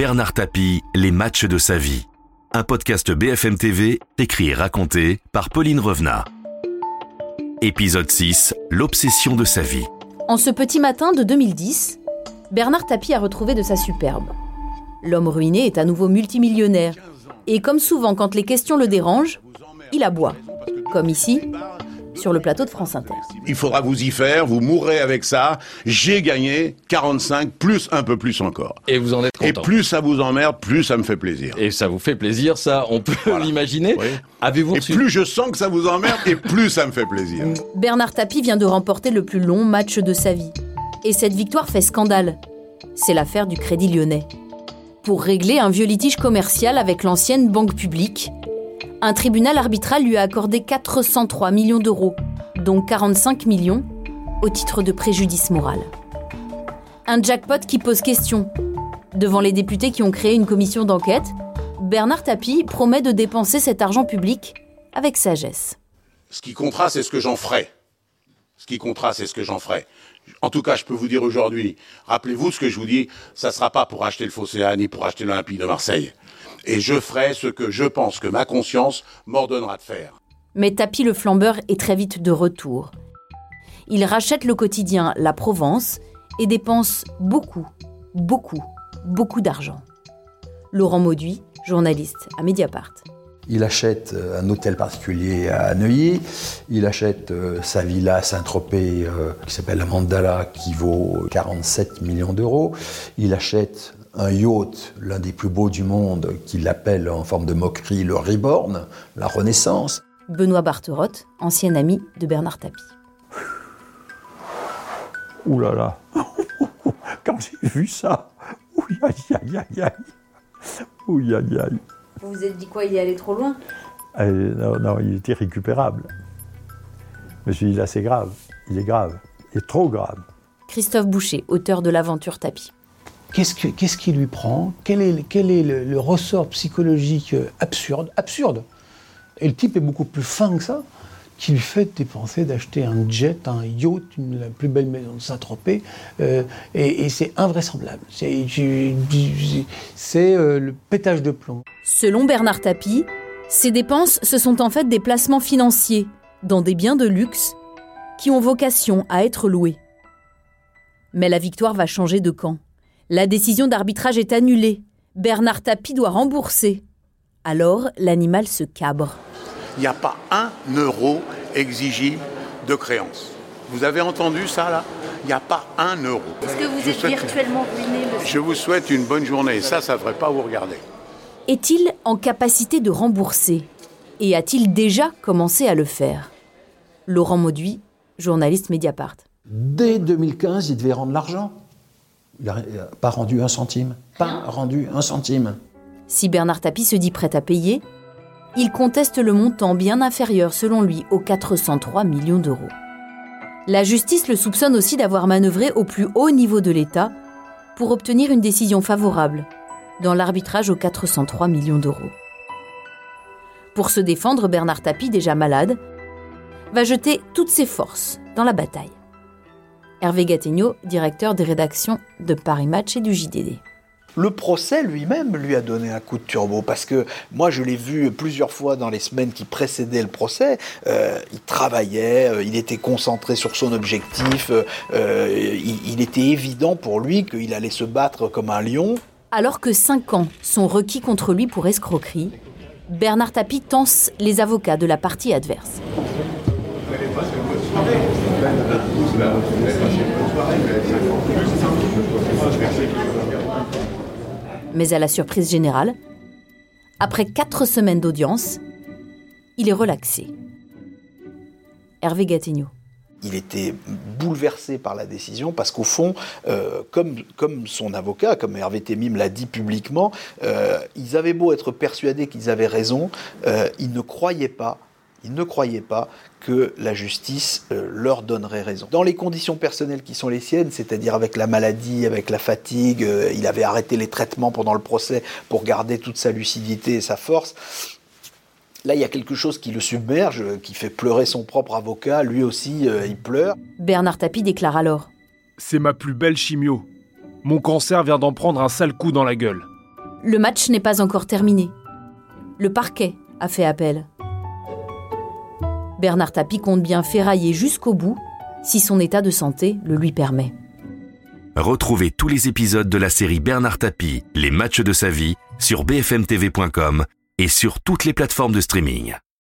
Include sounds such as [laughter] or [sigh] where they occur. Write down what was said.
Bernard Tapie, les matchs de sa vie. Un podcast BFM TV, écrit et raconté par Pauline Revenat. Épisode 6, l'obsession de sa vie. En ce petit matin de 2010, Bernard Tapie a retrouvé de sa superbe. L'homme ruiné est à nouveau multimillionnaire. Et comme souvent quand les questions le dérangent, il aboie. Comme ici, sur le plateau de France Inter. Il faudra vous y faire, vous mourrez avec ça. J'ai gagné 45, plus un peu plus encore. Et vous en êtes Et content. plus ça vous emmerde, plus ça me fait plaisir. Et ça vous fait plaisir, ça, on peut Voilà. l'imaginer. Oui. Avez-vous Et reçu plus je sens que ça vous emmerde, et plus ça me fait plaisir. Bernard Tapie vient de remporter le plus long match de sa vie. Et cette victoire fait scandale. C'est l'affaire du Crédit Lyonnais. Pour régler un vieux litige commercial avec l'ancienne banque publique, un tribunal arbitral lui a accordé 403 millions d'euros, dont 45 millions au titre de préjudice moral. Un jackpot qui pose question. Devant les députés qui ont créé une commission d'enquête, Bernard Tapie promet de dépenser cet argent public avec sagesse. Ce qui comptera, c'est ce que j'en ferai. Ce qui comptera, c'est ce que j'en ferai. En tout cas, je peux vous dire aujourd'hui, rappelez-vous ce que je vous dis, ça ne sera pas pour acheter le Phocéa ni pour acheter l'Olympique de Marseille. Et je ferai ce que je pense que ma conscience m'ordonnera de faire. Mais Tapi le flambeur est très vite de retour. Il rachète le quotidien La Provence et dépense beaucoup, beaucoup, beaucoup d'argent. Laurent Mauduit, journaliste à Mediapart. Il achète euh, un hôtel particulier à Neuilly, il achète euh, sa villa à Saint-Tropez euh, qui s'appelle la Mandala qui vaut 47 millions d'euros, il achète un yacht, l'un des plus beaux du monde, qu'il appelle en forme de moquerie le Reborn, la Renaissance. Benoît Barterotte, ancien ami de Bernard Tapie. Ouh là là. [laughs] Quand j'ai vu ça, ouh aïe aïe aïe aïe. Ouh aïe aïe Vous vous êtes dit quoi Il est allé trop loin? Euh, non, non, il était récupérable. Je me suis dit, là, c'est grave. Il est grave. Il est trop grave. Christophe Boucher, auteur de l'aventure Tapie. Qu'est-ce, que- qu'est-ce qui lui prend? Quel est, quel est le, le ressort psychologique absurde? Absurde Et le type est beaucoup plus fin que ça, qui lui fait dépenser d'acheter un jet, un yacht, une, la plus belle maison de Saint-Tropez. euh, et, c'est invraisemblable. C'est, euh, le pétage de plomb. Selon Bernard Tapie, ces dépenses, ce sont en fait des placements financiers dans des biens de luxe qui ont vocation à être loués. Mais la victoire va changer de camp. La décision d'arbitrage est annulée. Bernard Tapie doit rembourser. Alors, l'animal se cabre. Il n'y a pas un euro exigible de créance. Vous avez entendu ça là? Il n'y a pas un euro. Est-ce que vous Je souhaite- ruiné, Je vous souhaite une bonne journée. Ça, ça ne devrait pas vous regarder. Est-il en capacité de rembourser? Et a-t-il déjà commencé à le faire? Laurent Mauduit, journaliste Mediapart. Dès 2015, il devait rendre l'argent. Il n'a pas rendu un centime. Pas rendu un centime. Si Bernard Tapie se dit prêt à payer, il conteste le montant bien inférieur selon lui aux 403 millions d'euros. La justice le soupçonne aussi d'avoir manœuvré au plus haut niveau de l'État pour obtenir une décision favorable dans l'arbitrage aux 403 millions d'euros. Pour se défendre, Bernard Tapie, déjà malade, va jeter toutes ses forces dans la bataille. Hervé Gattegno, directeur des rédactions de Paris Match et du JDD. Le procès lui-même lui a donné un coup de turbo parce que moi je l'ai vu plusieurs fois dans les semaines qui précédaient le procès. Euh, il travaillait, euh, il était concentré sur son objectif. euh, il, était évident pour lui qu'il allait se battre comme un lion. Alors que 5 ans sont requis contre lui pour escroquerie, Bernard Tapie tense les avocats de la partie adverse. Mais à la surprise générale, après 4 semaines d'audience, il est relaxé. Hervé Gattegno. Il était bouleversé par la décision parce qu'au fond, euh, comme, comme son avocat, comme Hervé Temim l'a dit publiquement, euh, ils avaient beau être persuadés qu'ils avaient raison, euh, ils ne croyaient pas, ils ne croyaient pas que la justice euh, leur donnerait raison. Dans les conditions personnelles qui sont les siennes, c'est-à-dire avec la maladie, avec la fatigue, euh, il avait arrêté les traitements pendant le procès pour garder toute sa lucidité et sa force. Là, il y a quelque chose qui le submerge, euh, qui fait pleurer son propre avocat. Lui aussi, euh, il pleure. Bernard Tapie déclare alors C'est ma plus belle chimio. Mon cancer vient d'en prendre un sale coup dans la gueule. Le match n'est pas encore terminé. Le parquet a fait appel. Bernard Tapie compte bien ferrailler jusqu'au bout si son état de santé le lui permet. Retrouvez tous les épisodes de la série Bernard Tapie, Les matchs de sa vie, sur bfmtv.com et sur toutes les plateformes de streaming.